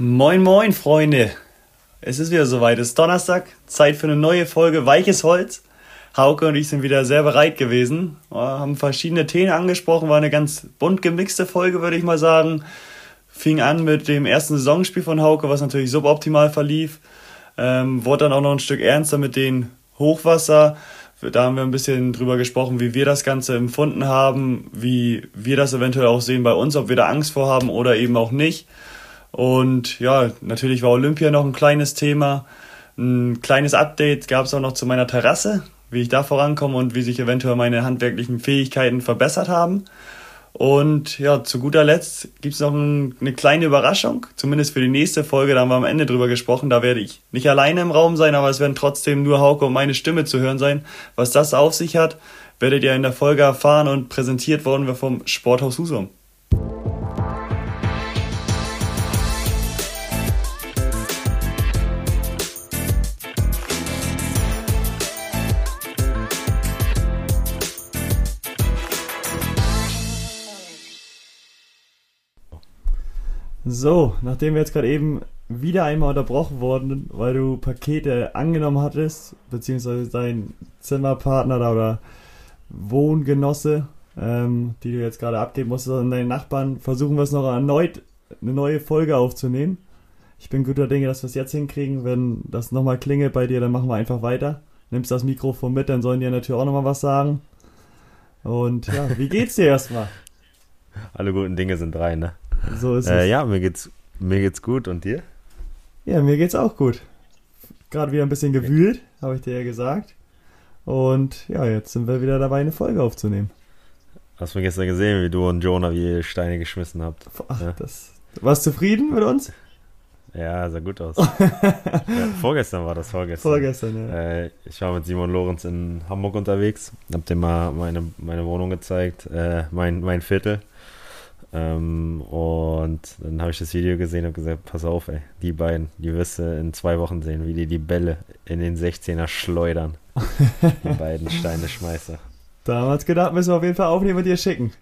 Moin, moin, Freunde. Es ist wieder soweit. Es ist Donnerstag. Zeit für eine neue Folge Weiches Holz. Hauke und ich sind wieder sehr bereit gewesen. Wir haben verschiedene Themen angesprochen. War eine ganz bunt gemixte Folge, würde ich mal sagen. Fing an mit dem ersten Saisonspiel von Hauke, was natürlich suboptimal verlief. Ähm, wurde dann auch noch ein Stück ernster mit den Hochwasser. Da haben wir ein bisschen drüber gesprochen, wie wir das Ganze empfunden haben, wie wir das eventuell auch sehen bei uns, ob wir da Angst vor haben oder eben auch nicht. Und ja, natürlich war Olympia noch ein kleines Thema. Ein kleines Update gab es auch noch zu meiner Terrasse, wie ich da vorankomme und wie sich eventuell meine handwerklichen Fähigkeiten verbessert haben. Und ja, zu guter Letzt gibt es noch ein, eine kleine Überraschung, zumindest für die nächste Folge, da haben wir am Ende drüber gesprochen. Da werde ich nicht alleine im Raum sein, aber es werden trotzdem nur Hauke und meine Stimme zu hören sein. Was das auf sich hat, werdet ihr in der Folge erfahren und präsentiert worden wir vom Sporthaus Husum. So, nachdem wir jetzt gerade eben wieder einmal unterbrochen wurden, weil du Pakete angenommen hattest, beziehungsweise dein Zimmerpartner oder Wohngenosse, ähm, die du jetzt gerade abgeben musstest an deinen Nachbarn, versuchen wir es noch erneut eine neue Folge aufzunehmen. Ich bin guter Dinge, dass wir es jetzt hinkriegen. Wenn das nochmal klingelt bei dir, dann machen wir einfach weiter. Nimmst das Mikrofon mit, dann sollen die natürlich auch nochmal was sagen. Und ja, wie geht's dir erstmal? Alle guten Dinge sind drei, ne? So ist äh, es. Ja, mir geht's, mir geht's gut. Und dir? Ja, mir geht's auch gut. Gerade wieder ein bisschen gewühlt, habe ich dir ja gesagt. Und ja, jetzt sind wir wieder dabei, eine Folge aufzunehmen. Hast du gestern gesehen, wie du und Jonah wie Steine geschmissen habt? Ach, ja? das, warst du zufrieden mit uns? Ja, sah gut aus. ja, vorgestern war das, vorgestern. Vorgestern, ja. Äh, ich war mit Simon Lorenz in Hamburg unterwegs, hab dem mal meine, meine Wohnung gezeigt, äh, mein, mein Viertel. Ähm, und dann habe ich das Video gesehen und gesagt, pass auf, ey, die beiden, die wirst du in zwei Wochen sehen, wie die die Bälle in den 16er schleudern. die beiden Steine Schmeißer. Damals gedacht, müssen wir auf jeden Fall aufnehmen und dir schicken.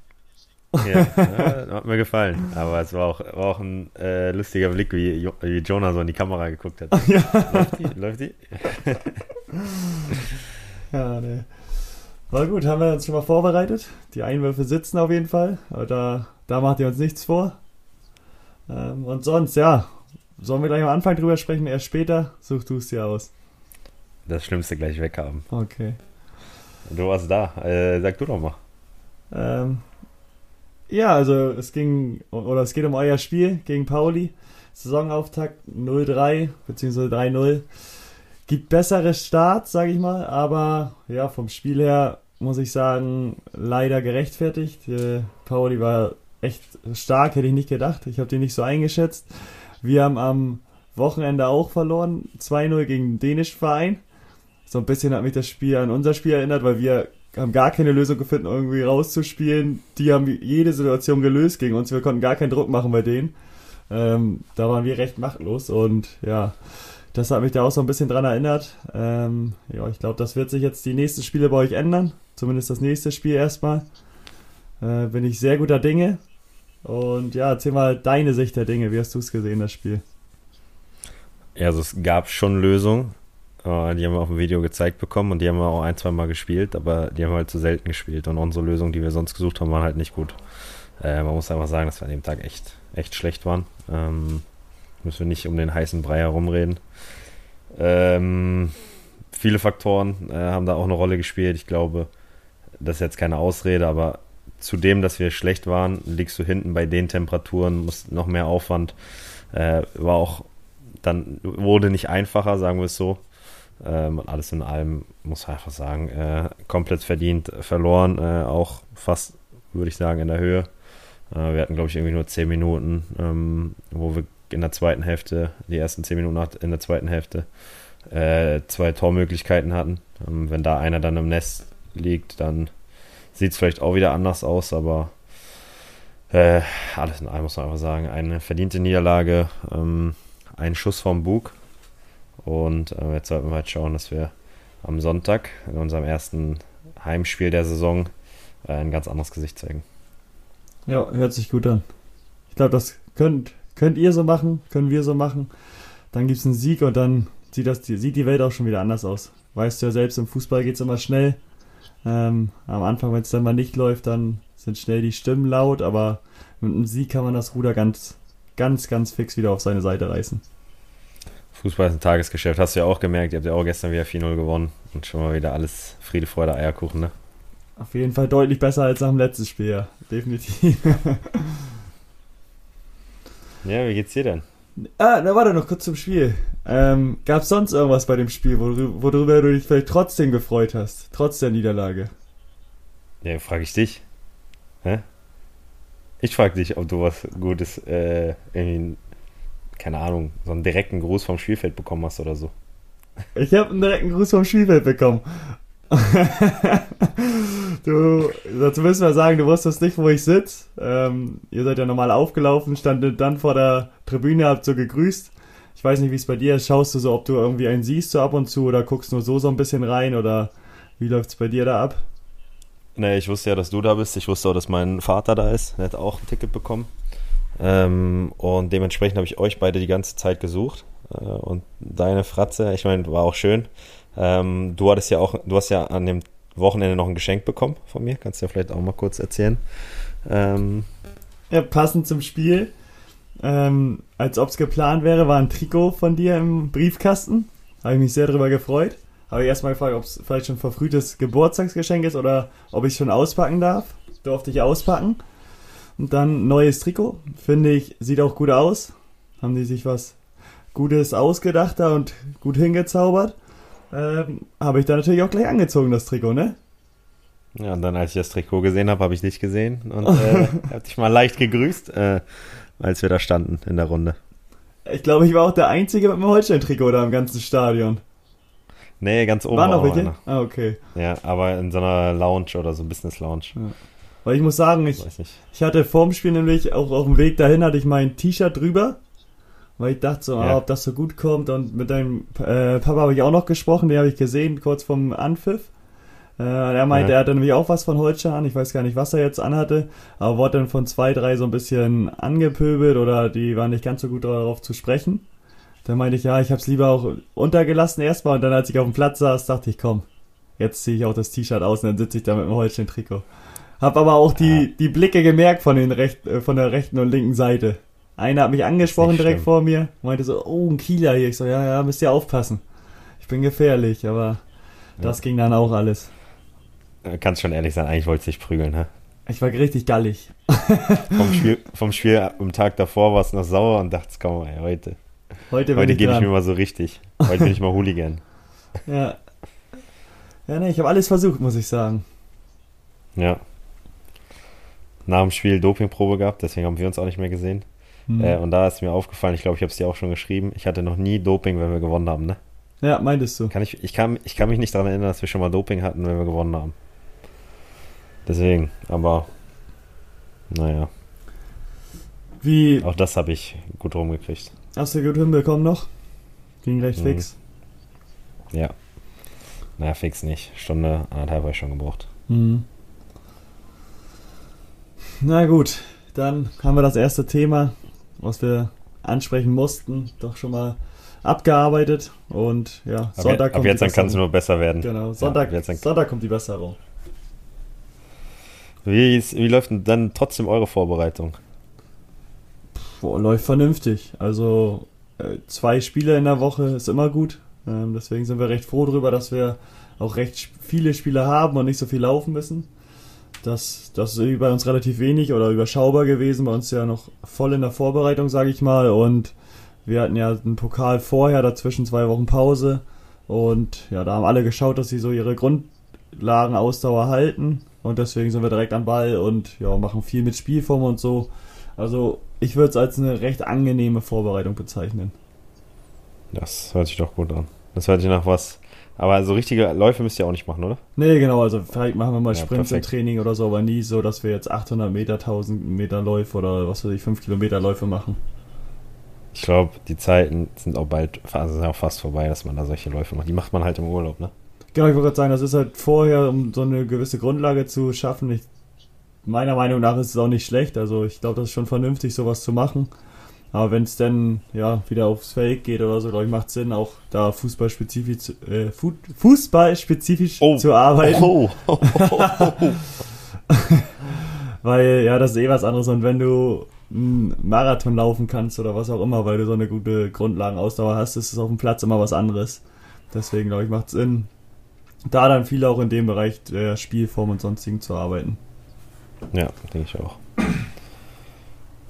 ja, ja, hat mir gefallen. Aber es war auch, war auch ein äh, lustiger Blick, wie, wie Jonah so in die Kamera geguckt hat. Ja. Läuft die? Läuft die? ja, ne. War gut, haben wir uns schon mal vorbereitet. Die Einwürfe sitzen auf jeden Fall. Aber da da macht ihr uns nichts vor. Ähm, und sonst, ja, sollen wir gleich am Anfang drüber sprechen, erst später? Such du es dir aus. Das Schlimmste gleich weghaben. Okay. Du warst da. Äh, sag du doch mal. Ähm, ja, also es ging, oder es geht um euer Spiel gegen Pauli. Saisonauftakt 0-3, beziehungsweise 3-0. Gibt bessere Starts, sag ich mal, aber ja, vom Spiel her muss ich sagen, leider gerechtfertigt. Äh, Pauli war echt stark, hätte ich nicht gedacht. Ich habe die nicht so eingeschätzt. Wir haben am Wochenende auch verloren, 2-0 gegen den dänischen Verein. So ein bisschen hat mich das Spiel an unser Spiel erinnert, weil wir haben gar keine Lösung gefunden, irgendwie rauszuspielen. Die haben jede Situation gelöst gegen uns. Wir konnten gar keinen Druck machen bei denen. Ähm, da waren wir recht machtlos und ja, das hat mich da auch so ein bisschen dran erinnert. Ähm, ja, ich glaube, das wird sich jetzt die nächsten Spiele bei euch ändern. Zumindest das nächste Spiel erstmal. Äh, bin ich sehr guter Dinge. Und ja, erzähl mal deine Sicht der Dinge. Wie hast du es gesehen, das Spiel? Ja, also es gab schon Lösungen. Äh, die haben wir auf dem Video gezeigt bekommen und die haben wir auch ein, zwei Mal gespielt, aber die haben wir halt zu selten gespielt. Und unsere Lösungen, die wir sonst gesucht haben, waren halt nicht gut. Äh, man muss einfach sagen, dass wir an dem Tag echt, echt schlecht waren. Ähm, müssen wir nicht um den heißen Brei herumreden. Ähm, viele Faktoren äh, haben da auch eine Rolle gespielt. Ich glaube, das ist jetzt keine Ausrede, aber zudem, dass wir schlecht waren, liegst du hinten bei den Temperaturen, musst noch mehr Aufwand. Äh, war auch dann wurde nicht einfacher, sagen wir es so. Ähm, alles in allem muss man einfach sagen, äh, komplett verdient verloren, äh, auch fast, würde ich sagen, in der Höhe. Äh, wir hatten, glaube ich, irgendwie nur 10 Minuten, ähm, wo wir in der zweiten Hälfte, die ersten 10 Minuten in der zweiten Hälfte, äh, zwei Tormöglichkeiten hatten. Ähm, wenn da einer dann im Nest liegt, dann sieht es vielleicht auch wieder anders aus, aber äh, alles in allem muss man einfach sagen, eine verdiente Niederlage, ähm, ein Schuss vom Bug. Und äh, jetzt sollten wir halt schauen, dass wir am Sonntag in unserem ersten Heimspiel der Saison äh, ein ganz anderes Gesicht zeigen. Ja, hört sich gut an. Ich glaube, das könnt, könnt ihr so machen, können wir so machen. Dann gibt es einen Sieg und dann sieht, das, sieht die Welt auch schon wieder anders aus. Weißt du ja selbst, im Fußball geht es immer schnell. Ähm, am Anfang, wenn es dann mal nicht läuft, dann sind schnell die Stimmen laut, aber mit einem Sieg kann man das Ruder ganz, ganz, ganz fix wieder auf seine Seite reißen. Fußball ist ein Tagesgeschäft, hast du ja auch gemerkt. Ihr habt ja auch gestern wieder 4-0 gewonnen und schon mal wieder alles Friede, Freude, Eierkuchen, ne? Auf jeden Fall deutlich besser als nach dem letzten Spiel, ja. Definitiv. ja, wie geht's dir denn? Ah, na warte noch kurz zum Spiel. Ähm, Gab es sonst irgendwas bei dem Spiel, worüber du dich vielleicht trotzdem gefreut hast, trotz der Niederlage? Ja, frage ich dich. Hä? Ich frage dich, ob du was Gutes, äh, irgendwie, keine Ahnung, so einen direkten Gruß vom Spielfeld bekommen hast oder so. Ich habe einen direkten Gruß vom Spielfeld bekommen. du, dazu müssen wir sagen, du wusstest nicht, wo ich sitze. Ähm, ihr seid ja normal aufgelaufen, standet dann vor der Tribüne, habt so gegrüßt. Ich weiß nicht, wie es bei dir ist. Schaust du so, ob du irgendwie einen siehst so ab und zu oder guckst nur so so ein bisschen rein oder wie läuft es bei dir da ab? Nee, ich wusste ja, dass du da bist. Ich wusste auch, dass mein Vater da ist. Er hat auch ein Ticket bekommen. Ähm, und dementsprechend habe ich euch beide die ganze Zeit gesucht. Äh, und deine Fratze, ich meine, war auch schön. Ähm, du hattest ja auch, du hast ja an dem Wochenende noch ein Geschenk bekommen von mir. Kannst du ja vielleicht auch mal kurz erzählen. Ähm, ja, passend zum Spiel. Ähm, als ob es geplant wäre, war ein Trikot von dir im Briefkasten. Habe ich mich sehr darüber gefreut. Habe ich erstmal gefragt, ob es vielleicht schon verfrühtes Geburtstagsgeschenk ist oder ob ich schon auspacken darf. Durfte ich auspacken. Und dann neues Trikot. Finde ich, sieht auch gut aus. Haben die sich was Gutes ausgedacht da und gut hingezaubert ähm, habe ich da natürlich auch gleich angezogen, das Trikot, ne? Ja, und dann, als ich das Trikot gesehen habe, habe ich dich gesehen und äh, habe dich mal leicht gegrüßt, äh, als wir da standen in der Runde. Ich glaube, ich war auch der Einzige mit dem Holstein-Trikot da im ganzen Stadion. Nee, ganz oben. War noch welche? Ah, okay. Ja, aber in so einer Lounge oder so Business Lounge. Ja. Weil ich muss sagen, ich, ich hatte vorm Spiel nämlich auch auf dem Weg dahin hatte ich mein T-Shirt drüber weil ich dachte so, ja. ah, ob das so gut kommt. Und mit deinem äh, Papa habe ich auch noch gesprochen, den habe ich gesehen, kurz vom Anpfiff. Äh, er meinte, ja. er hatte nämlich auch was von Holstein an. Ich weiß gar nicht, was er jetzt anhatte, aber wurde dann von zwei, drei so ein bisschen angepöbelt oder die waren nicht ganz so gut darauf zu sprechen. Da meinte ich, ja, ich habe es lieber auch untergelassen erstmal und dann, als ich auf dem Platz saß, dachte ich, komm, jetzt ziehe ich auch das T-Shirt aus und dann sitze ich da mit dem Holstein-Trikot. Hab aber auch die, ja. die Blicke gemerkt von, den recht, äh, von der rechten und linken Seite. Einer hat mich angesprochen direkt schlimm. vor mir, meinte so, oh, ein Kieler hier. Ich so, ja, ja, müsst ihr aufpassen. Ich bin gefährlich, aber das ging dann auch alles. Kannst schon ehrlich sein, eigentlich wollte ich dich prügeln, hä? Ich war richtig gallig. vom, Spiel, vom Spiel am Tag davor war es noch sauer und dachte, komm, ey, heute. Heute, heute gebe ich mir mal so richtig. Heute bin ich mal Hooligan. ja. Ja, ne, ich habe alles versucht, muss ich sagen. Ja. Nach dem Spiel Dopingprobe gehabt, deswegen haben wir uns auch nicht mehr gesehen. Mhm. Äh, und da ist mir aufgefallen, ich glaube, ich habe es dir auch schon geschrieben, ich hatte noch nie Doping, wenn wir gewonnen haben, ne? Ja, meintest du. Kann ich, ich, kann, ich kann mich nicht daran erinnern, dass wir schon mal Doping hatten, wenn wir gewonnen haben. Deswegen, aber naja. Wie. Auch das habe ich gut rumgekriegt. Hast du gut hinbekommen noch? Ging recht mhm. fix. Ja. Naja, fix nicht. Stunde, anderthalb habe ich schon gebraucht. Mhm. Na gut, dann haben wir das erste Thema was wir ansprechen mussten, doch schon mal abgearbeitet. Und ja, ab Sonntag kommt Ab jetzt dann kann es nur besser werden. Genau, Sonntag, ja, Sonntag kommt die Besserung. Wie, ist, wie läuft denn dann trotzdem eure Vorbereitung? Boah, läuft vernünftig. Also äh, zwei Spiele in der Woche ist immer gut. Ähm, deswegen sind wir recht froh darüber, dass wir auch recht viele Spiele haben und nicht so viel laufen müssen. Das, das ist bei uns relativ wenig oder überschaubar gewesen. Bei uns ja noch voll in der Vorbereitung, sage ich mal. Und wir hatten ja einen Pokal vorher, dazwischen zwei Wochen Pause. Und ja, da haben alle geschaut, dass sie so ihre Grundlagenausdauer halten. Und deswegen sind wir direkt am Ball und ja, machen viel mit Spielform und so. Also ich würde es als eine recht angenehme Vorbereitung bezeichnen. Das hört sich doch gut an. Das hört sich nach was aber so richtige Läufe müsst ihr auch nicht machen, oder? Nee, genau. Also vielleicht machen wir mal ja, Sprints im Training oder so, aber nie so, dass wir jetzt 800 Meter, 1000 Meter Läufe oder was weiß ich, 5 Kilometer Läufe machen. Ich glaube, die Zeiten sind auch bald, also sind auch fast vorbei, dass man da solche Läufe macht. Die macht man halt im Urlaub, ne? Genau, ich wollte gerade sagen, das ist halt vorher, um so eine gewisse Grundlage zu schaffen. Ich, meiner Meinung nach ist es auch nicht schlecht. Also ich glaube, das ist schon vernünftig, sowas zu machen. Aber wenn es dann ja wieder aufs Feld geht oder so, glaube ich, macht es Sinn, auch da fußballspezifisch, äh, fußballspezifisch Oh. zu arbeiten. Oh, oh. Weil ja, das ist eh was anderes. Und wenn du einen Marathon laufen kannst oder was auch immer, weil du so eine gute Grundlagenausdauer hast, ist es auf dem Platz immer was anderes. Deswegen glaube ich, macht es Sinn, da dann viel auch in dem Bereich der Spielform und sonstigen zu arbeiten. Ja, denke ich auch.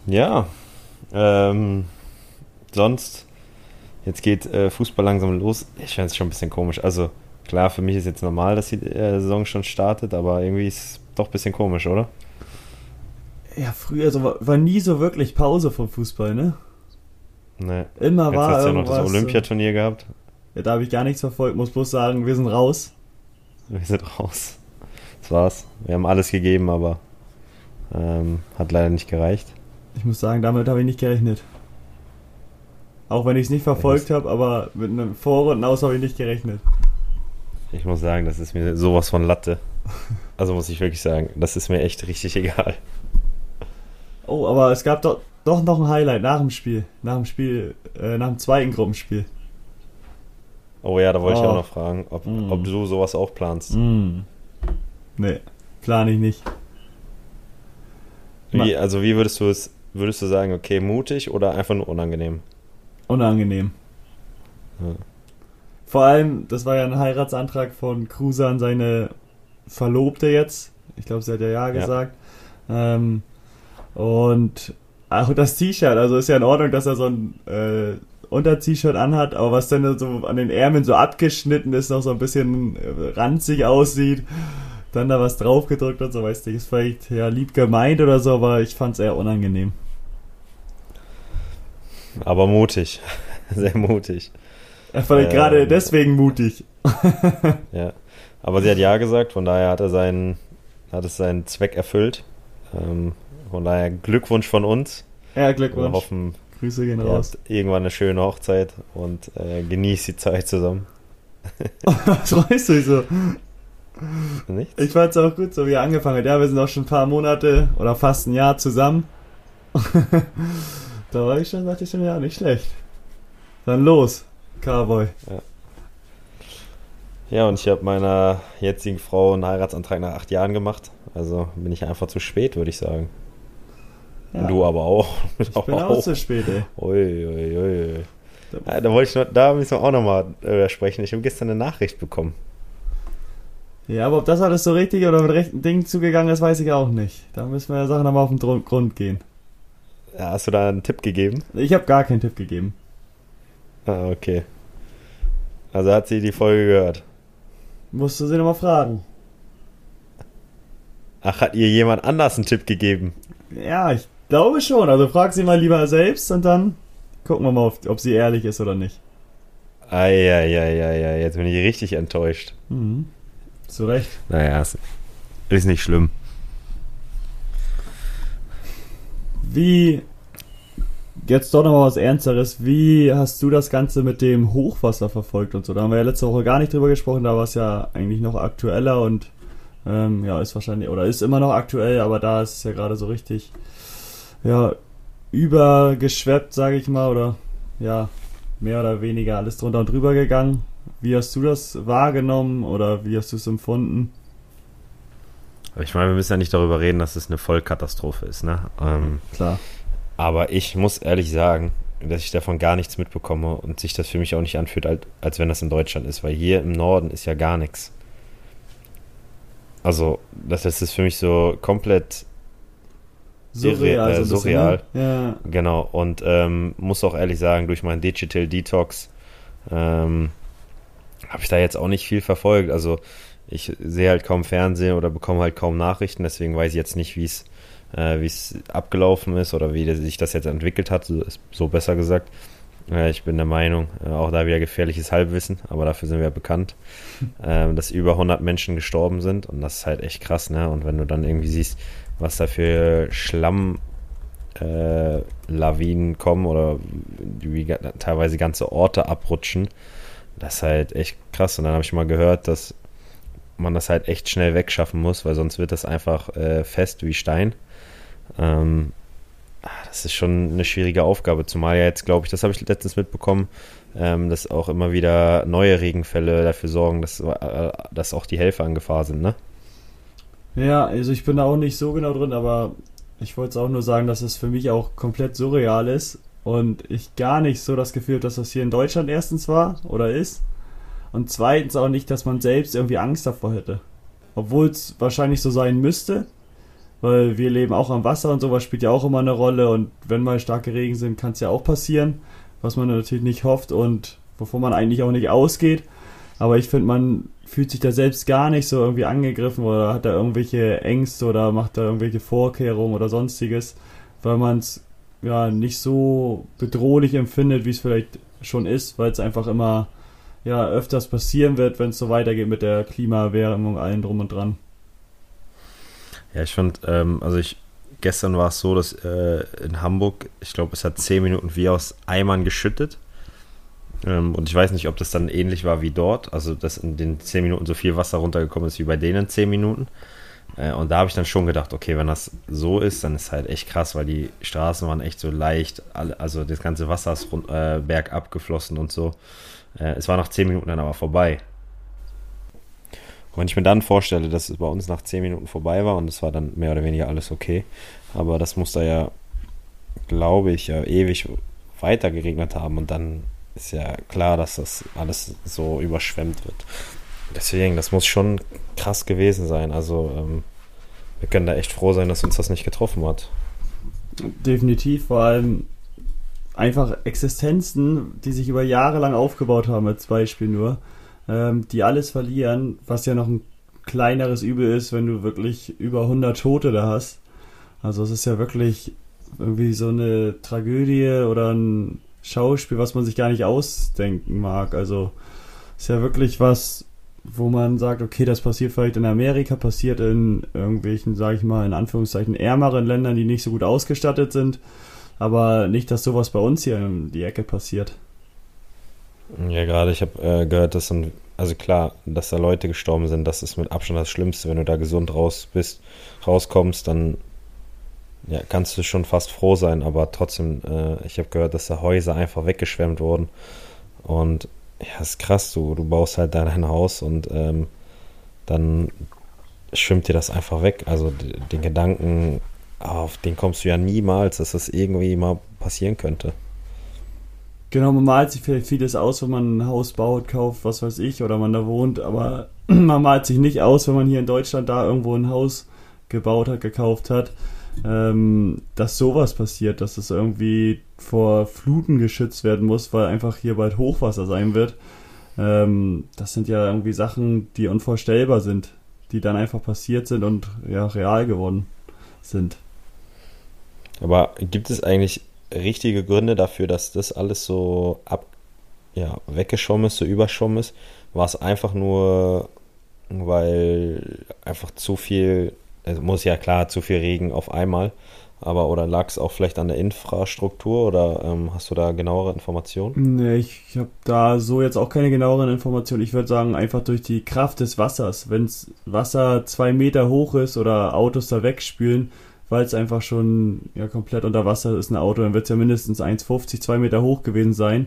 Ja, ähm, sonst, jetzt geht äh, Fußball langsam los. Ich finde es schon ein bisschen komisch. Also, klar, für mich ist jetzt normal, dass die äh, Saison schon startet, aber irgendwie ist es doch ein bisschen komisch, oder? Ja, früher so, war, war nie so wirklich Pause vom Fußball, ne? Ne. Immer Jetzt war hast du ja noch das Olympiaturnier gehabt. Ja, da habe ich gar nichts verfolgt, muss bloß sagen, wir sind raus. Wir sind raus. Das war's. Wir haben alles gegeben, aber ähm, hat leider nicht gereicht. Ich muss sagen, damit habe ich nicht gerechnet. Auch wenn ich es nicht verfolgt habe, aber mit einem Vorrunden aus habe ich nicht gerechnet. Ich muss sagen, das ist mir sowas von Latte. Also muss ich wirklich sagen, das ist mir echt richtig egal. Oh, aber es gab doch, doch noch ein Highlight nach dem Spiel. Nach dem Spiel, äh, nach dem zweiten Gruppenspiel. Oh ja, da wollte ich Oh. auch noch fragen, ob, Mm. ob du sowas auch planst. Mm. Nee, plane ich nicht. Wie, also wie würdest du es, würdest du sagen, okay, mutig oder einfach nur unangenehm? Unangenehm. Ja. Vor allem, das war ja ein Heiratsantrag von Kruse an seine Verlobte jetzt. Ich glaube, sie hat ja Ja Ja. gesagt. Ähm, und auch das T-Shirt, also ist ja in Ordnung, dass er so ein äh, Unter-T-Shirt anhat, aber was dann so an den Ärmeln so abgeschnitten ist, noch so ein bisschen äh, ranzig aussieht, dann da was draufgedrückt und so, weißt du, ist vielleicht ja lieb gemeint oder so, aber ich fand's eher unangenehm. Aber mutig. Sehr mutig. Vielleicht Ähm. gerade deswegen mutig. Ja. Aber sie hat Ja gesagt, von daher hat er seinen, hat es seinen Zweck erfüllt. Ähm, von daher Glückwunsch von uns. Ja, Wir Glückwunsch. hoffen, Grüße gehen raus. irgendwann eine schöne Hochzeit und äh, genießt die Zeit zusammen. Was freust du dich so? Nichts? Ich fand's auch gut, so wie er angefangen hat. Ja, wir sind auch schon ein paar Monate oder fast ein Jahr zusammen. Da war ich schon, dachte ich schon, ja, nicht schlecht. Dann los, Cowboy. Ja, und ich habe meiner jetzigen Frau einen Heiratsantrag nach acht Jahren gemacht. Also bin ich einfach zu spät, würde ich sagen. Ja, Du aber auch. ich bin auch zu spät, ey. Ui, ui, ui. Ja, da wollte ich noch, da müssen wir auch nochmal äh, sprechen. Ich habe gestern eine Nachricht bekommen. Ja, aber ob das alles so richtig oder mit rechten Dingen zugegangen ist, weiß ich auch nicht. Da müssen wir der Sache nochmal auf den Grund gehen. Ja, hast du da einen Tipp gegeben? Ich habe gar keinen Tipp gegeben. Ah, okay. Also hat sie die Folge gehört. Musst du sie nochmal fragen. Ach, hat ihr jemand anders einen Tipp gegeben? Ja, ich glaube schon. Also frag sie mal lieber selbst und dann gucken wir mal, ob, ob sie ehrlich ist oder nicht. Eieieiei, jetzt bin ich richtig enttäuscht. Mhm. Zu Recht. Naja, ist, ist nicht schlimm. Wie, jetzt doch nochmal was Ernsteres, wie hast du das Ganze mit dem Hochwasser verfolgt und so? Da haben wir ja letzte Woche gar nicht drüber gesprochen, da war es ja eigentlich noch aktueller und ähm, ja, ist wahrscheinlich, oder ist immer noch aktuell, aber da ist es ja gerade so richtig, ja, übergeschweppt, sage ich mal, oder ja, mehr oder weniger alles drunter und drüber gegangen. Wie hast du das wahrgenommen oder wie hast du es empfunden? Aber ich meine, wir müssen ja nicht darüber reden, dass es eine Vollkatastrophe ist, ne? Ähm, Klar. aber ich muss ehrlich sagen, dass ich davon gar nichts mitbekomme und sich das für mich auch nicht anfühlt, als, als wenn das in Deutschland ist, weil hier im Norden ist ja gar nichts. Also, das ist für mich so komplett Irre- äh, so ein bisschen, surreal. Ne? Ja. Genau, und ähm, muss auch ehrlich sagen, durch meinen Digital Detox ähm, habe ich da jetzt auch nicht viel verfolgt. Also ich sehe halt kaum Fernsehen oder bekomme halt kaum Nachrichten, deswegen weiß ich jetzt nicht, wie es äh, wie es abgelaufen ist oder wie sich das jetzt entwickelt hat, so, so besser gesagt. Äh, ich bin der Meinung, äh, auch da wieder gefährliches Halbwissen, aber dafür sind wir bekannt, ähm, dass über 100 Menschen gestorben sind und das ist halt echt krass, ne? Und wenn du dann irgendwie siehst, was da für Schlamm äh, Lawinen kommen oder wie teilweise ganze Orte abrutschen. Das ist halt echt krass. Und dann habe ich mal gehört, dass man das halt echt schnell wegschaffen muss, weil sonst wird das einfach äh, fest wie Stein. Ähm, ah, das ist schon eine schwierige Aufgabe, zumal ja jetzt, glaube ich, das habe ich letztens mitbekommen, ähm, dass auch immer wieder neue Regenfälle dafür sorgen, dass, äh, dass auch die Helfer in Gefahr sind, ne? Ja, also ich bin da auch nicht so genau drin, aber ich wollte es auch nur sagen, dass es für mich auch komplett surreal ist und ich gar nicht so das Gefühl habe, dass das hier in Deutschland erstens war oder ist und zweitens auch nicht, dass man selbst irgendwie Angst davor hätte. Obwohl es wahrscheinlich so sein müsste, weil wir leben auch am Wasser und sowas spielt ja auch immer eine Rolle und wenn mal starke Regen sind, kann es ja auch passieren, was man natürlich nicht hofft und wovon man eigentlich auch nicht ausgeht. Aber ich finde, man fühlt sich da selbst gar nicht so irgendwie angegriffen oder hat da irgendwelche Ängste oder macht da irgendwelche Vorkehrungen oder sonstiges, weil man es ja nicht so bedrohlich empfindet, wie es vielleicht schon ist, weil es einfach immer ja öfters passieren wird, wenn es so weitergeht mit der Klimaerwärmung, allen drum und dran. Ja, ich fand, ähm, also ich, gestern war es so, dass äh, in Hamburg, ich glaube, es hat zehn Minuten wie aus Eimern geschüttet. Ähm, und ich weiß nicht, ob das dann ähnlich war wie dort, also dass in den zehn Minuten so viel Wasser runtergekommen ist wie bei denen zehn Minuten. Äh, und da habe ich dann schon gedacht, okay, wenn das so ist, dann ist halt echt krass, weil die Straßen waren echt so leicht, also das ganze Wasser ist rund, äh, bergab geflossen und so. Äh, es war nach zehn Minuten dann aber vorbei. Und wenn ich mir dann vorstelle, dass es bei uns nach 10 Minuten vorbei war und es war dann mehr oder weniger alles okay, aber das muss da ja, glaube ich, ja ewig weiter geregnet haben und dann ist ja klar, dass das alles so überschwemmt wird. Deswegen, das muss schon krass gewesen sein. Also ähm, wir können da echt froh sein, dass uns das nicht getroffen hat. Definitiv, vor allem einfach Existenzen, die sich über Jahre lang aufgebaut haben, als Beispiel nur ähm, die alles verlieren, was ja noch ein kleineres Übel ist, wenn du wirklich über 100 Tote da hast. Also es ist ja wirklich irgendwie so eine Tragödie oder ein Schauspiel, was man sich gar nicht ausdenken mag. Also es ist ja wirklich was, wo man sagt, okay, das passiert vielleicht in Amerika, passiert in irgendwelchen, sage ich mal, in Anführungszeichen ärmeren Ländern, die nicht so gut ausgestattet sind, aber nicht, dass sowas bei uns hier in die Ecke passiert. Ja, gerade ich habe äh, gehört, dass dann, also klar, dass da Leute gestorben sind, das ist mit Abstand das Schlimmste. Wenn du da gesund raus bist, rauskommst, dann ja, kannst du schon fast froh sein, aber trotzdem, äh, ich habe gehört, dass da Häuser einfach weggeschwemmt wurden. Und ja, ist krass, du, du baust halt da dein Haus und ähm, dann schwimmt dir das einfach weg. Also den Gedanken, auf den kommst du ja niemals, dass das irgendwie mal passieren könnte. Genau, man malt sich vielleicht vieles aus, wenn man ein Haus baut, kauft, was weiß ich, oder man da wohnt, aber man malt sich nicht aus, wenn man hier in Deutschland da irgendwo ein Haus gebaut hat, gekauft hat, ähm, dass sowas passiert, dass es irgendwie vor Fluten geschützt werden muss, weil einfach hier bald Hochwasser sein wird. Ähm, das sind ja irgendwie Sachen, die unvorstellbar sind, die dann einfach passiert sind und ja real geworden sind. Aber gibt es eigentlich richtige Gründe dafür, dass das alles so ab, ja, weggeschwommen ist, so überschwommen ist? War es einfach nur, weil einfach zu viel, es muss ja klar, zu viel Regen auf einmal, aber oder lag es auch vielleicht an der Infrastruktur oder ähm, hast du da genauere Informationen? Nee, ich, ich habe da so jetzt auch keine genaueren Informationen. Ich würde sagen, einfach durch die Kraft des Wassers. Wenn Wasser zwei Meter hoch ist oder Autos da wegspülen, weil es einfach schon ja, komplett unter Wasser ist, ein Auto, dann wird es ja mindestens 1,50, 2 Meter hoch gewesen sein.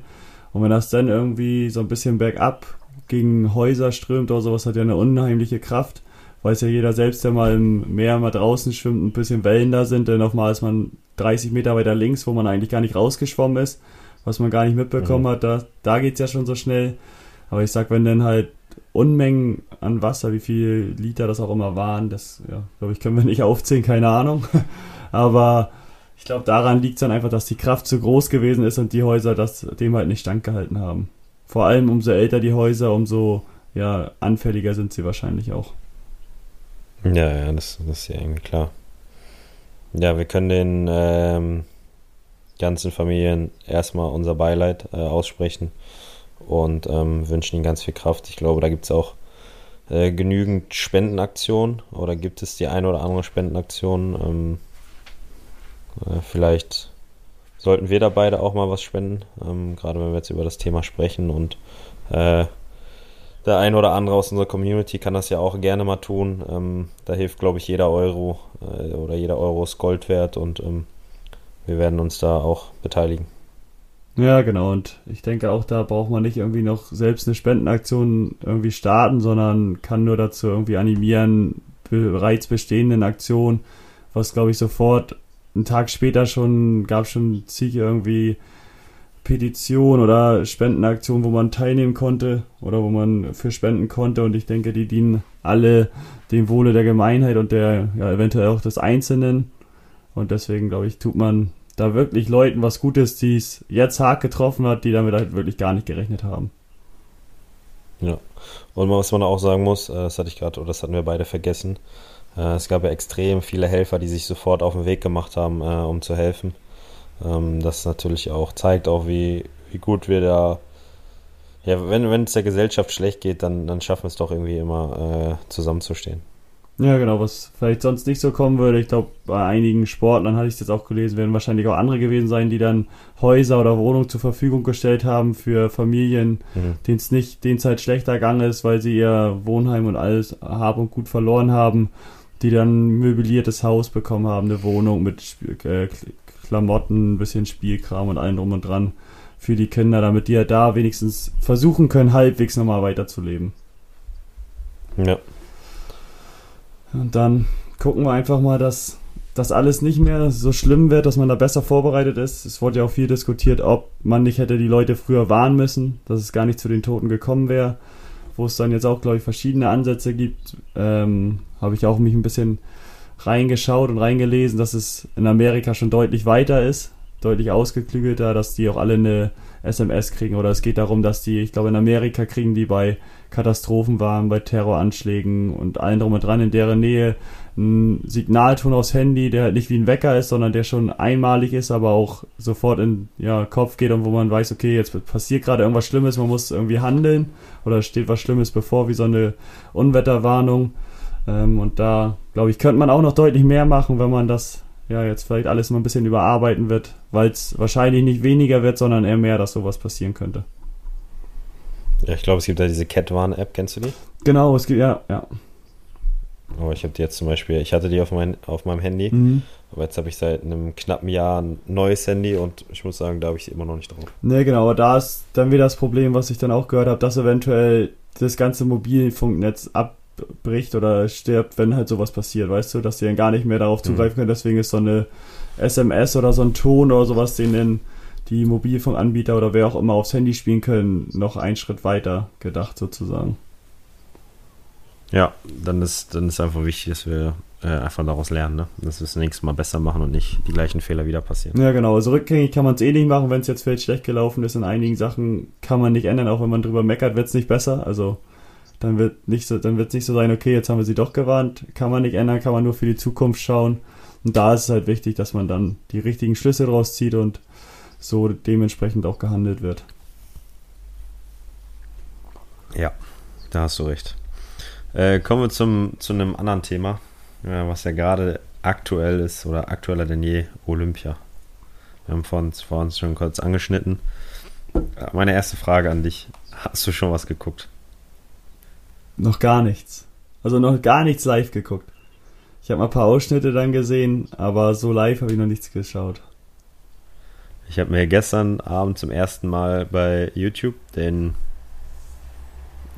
Und wenn das dann irgendwie so ein bisschen bergab gegen Häuser strömt oder sowas, hat ja eine unheimliche Kraft. Weiß ja jeder selbst, der mal im Meer mal draußen schwimmt, ein bisschen Wellen da sind, dann oftmals ist man 30 Meter weiter links, wo man eigentlich gar nicht rausgeschwommen ist, was man gar nicht mitbekommen mhm. hat, da, da es ja schon so schnell. Aber ich sag, wenn dann halt Unmengen an Wasser, wie viel Liter das auch immer waren, das, ja, glaube ich, können wir nicht aufzählen, keine Ahnung. Aber ich glaube, daran liegt es dann einfach, dass die Kraft zu groß gewesen ist und die Häuser das dem halt nicht standgehalten haben. Vor allem umso älter die Häuser, umso ja, anfälliger sind sie wahrscheinlich auch. Ja, ja, das, das ist ja irgendwie klar. Ja, wir können den ähm, ganzen Familien erstmal unser Beileid äh, aussprechen und ähm, wünschen ihnen ganz viel Kraft. Ich glaube, da gibt es auch äh, genügend Spendenaktionen oder gibt es die eine oder andere Spendenaktion. Ähm, äh, vielleicht sollten wir da beide auch mal was spenden, ähm, gerade wenn wir jetzt über das Thema sprechen und äh, der ein oder andere aus unserer Community kann das ja auch gerne mal tun. Ähm, da hilft, glaube ich, jeder Euro äh, oder jeder Euro ist Gold wert und ähm, wir werden uns da auch beteiligen. Ja, genau. Und ich denke auch, da braucht man nicht irgendwie noch selbst eine Spendenaktion irgendwie starten, sondern kann nur dazu irgendwie animieren, bereits bestehenden Aktionen, was glaube ich sofort einen Tag später schon, gab schon zig irgendwie Petition oder Spendenaktion, wo man teilnehmen konnte oder wo man für spenden konnte. Und ich denke, die dienen alle dem Wohle der Gemeinheit und der, ja, eventuell auch des Einzelnen. Und deswegen, glaube ich, tut man da wirklich Leuten was Gutes, die es jetzt hart getroffen hat, die damit halt wirklich gar nicht gerechnet haben. Ja. Und was man auch sagen muss, äh, das hatte ich gerade, oder das hatten wir beide vergessen, äh, es gab ja extrem viele Helfer, die sich sofort auf den Weg gemacht haben, äh, um zu helfen. Ähm, das natürlich auch zeigt auch, wie, wie gut wir da, ja, wenn es der Gesellschaft schlecht geht, dann, dann schaffen wir es doch irgendwie immer äh, zusammenzustehen. Ja, genau, was vielleicht sonst nicht so kommen würde. Ich glaube, bei einigen Sportlern hatte ich es jetzt auch gelesen, werden wahrscheinlich auch andere gewesen sein, die dann Häuser oder Wohnungen zur Verfügung gestellt haben für Familien, mhm. denen es nicht, denen es halt schlechter gegangen ist, weil sie ihr Wohnheim und alles Hab und Gut verloren haben, die dann ein möbliertes Haus bekommen haben, eine Wohnung mit äh, Klamotten, ein bisschen Spielkram und allem drum und dran für die Kinder, damit die ja da wenigstens versuchen können, halbwegs nochmal weiterzuleben. Ja. Und dann gucken wir einfach mal, dass das alles nicht mehr so schlimm wird, dass man da besser vorbereitet ist. Es wurde ja auch viel diskutiert, ob man nicht hätte die Leute früher warnen müssen, dass es gar nicht zu den Toten gekommen wäre. Wo es dann jetzt auch, glaube ich, verschiedene Ansätze gibt, ähm, habe ich auch mich ein bisschen reingeschaut und reingelesen, dass es in Amerika schon deutlich weiter ist, deutlich ausgeklügelter, dass die auch alle eine SMS kriegen. Oder es geht darum, dass die, ich glaube, in Amerika kriegen die bei Katastrophenwarnungen, bei Terroranschlägen und allen drum und dran in deren Nähe ein Signalton aufs Handy, der halt nicht wie ein Wecker ist, sondern der schon einmalig ist, aber auch sofort in ja, Kopf geht und wo man weiß, okay, jetzt passiert gerade irgendwas Schlimmes, man muss irgendwie handeln oder steht was Schlimmes bevor, wie so eine Unwetterwarnung. Ähm, und da, glaube ich, könnte man auch noch deutlich mehr machen, wenn man das ja jetzt vielleicht alles mal ein bisschen überarbeiten wird, weil es wahrscheinlich nicht weniger wird, sondern eher mehr, dass sowas passieren könnte. Ja, ich glaube, es gibt da diese Catwarn-App, kennst du die? Genau, es gibt, ja, ja. Aber ich habe die jetzt zum Beispiel, ich hatte die auf, mein, auf meinem Handy, mhm. aber jetzt habe ich seit einem knappen Jahr ein neues Handy und ich muss sagen, da habe ich sie immer noch nicht drauf. Ne, genau, aber da ist dann wieder das Problem, was ich dann auch gehört habe, dass eventuell das ganze Mobilfunknetz ab bricht oder stirbt, wenn halt sowas passiert, weißt du, dass die dann gar nicht mehr darauf mhm. zugreifen können. Deswegen ist so eine SMS oder so ein Ton oder sowas, den die Mobilfunkanbieter oder wer auch immer aufs Handy spielen können, noch einen Schritt weiter gedacht sozusagen. Ja, dann ist, dann ist einfach wichtig, dass wir äh, einfach daraus lernen, ne? dass wir es nächstes Mal besser machen und nicht die gleichen Fehler wieder passieren. Ja, genau. Also rückgängig kann man es eh nicht machen, wenn es jetzt vielleicht schlecht gelaufen ist. In einigen Sachen kann man nicht ändern, auch wenn man drüber meckert, wird es nicht besser. Also dann wird nicht so, dann wird es nicht so sein, okay, jetzt haben wir sie doch gewarnt, kann man nicht ändern, kann man nur für die Zukunft schauen. Und da ist es halt wichtig, dass man dann die richtigen Schlüsse draus zieht und so dementsprechend auch gehandelt wird. Ja, da hast du recht. Äh, kommen wir zum, zu einem anderen Thema, ja, was ja gerade aktuell ist oder aktueller denn je, Olympia. Wir haben vor uns, vor uns schon kurz angeschnitten. Meine erste Frage an dich. Hast du schon was geguckt? Noch gar nichts. Also noch gar nichts live geguckt. Ich habe mal ein paar Ausschnitte dann gesehen, aber so live habe ich noch nichts geschaut. Ich habe mir gestern Abend zum ersten Mal bei YouTube den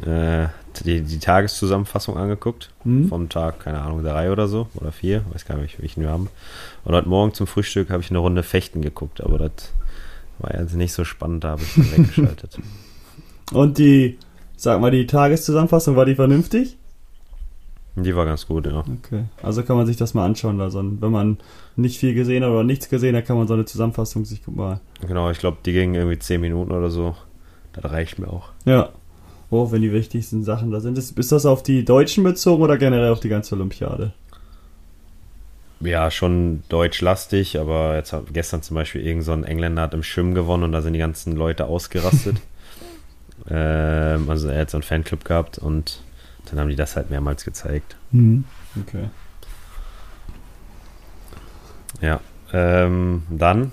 äh, die, die Tageszusammenfassung angeguckt. Mhm. Vom Tag, keine Ahnung, drei oder so oder vier, weiß gar nicht, welchen wir haben. Und heute Morgen zum Frühstück habe ich eine Runde Fechten geguckt, aber das war jetzt nicht so spannend, da habe ich dann weggeschaltet. Und die Sag mal, die Tageszusammenfassung, war die vernünftig? Die war ganz gut, ja. Okay. Also kann man sich das mal anschauen. Also wenn man nicht viel gesehen hat oder nichts gesehen hat, kann man so eine Zusammenfassung sich mal. Genau, ich glaube, die ging irgendwie 10 Minuten oder so. Das reicht mir auch. Ja. Oh, wenn die wichtigsten Sachen da sind. Ist, ist das auf die Deutschen bezogen oder generell auf die ganze Olympiade? Ja, schon deutschlastig, aber jetzt hat gestern zum Beispiel irgend so ein Engländer hat im Schwimmen gewonnen und da sind die ganzen Leute ausgerastet. Ähm, also er hat so einen Fanclub gehabt und dann haben die das halt mehrmals gezeigt. Mhm. Okay. Ja. Ähm, dann,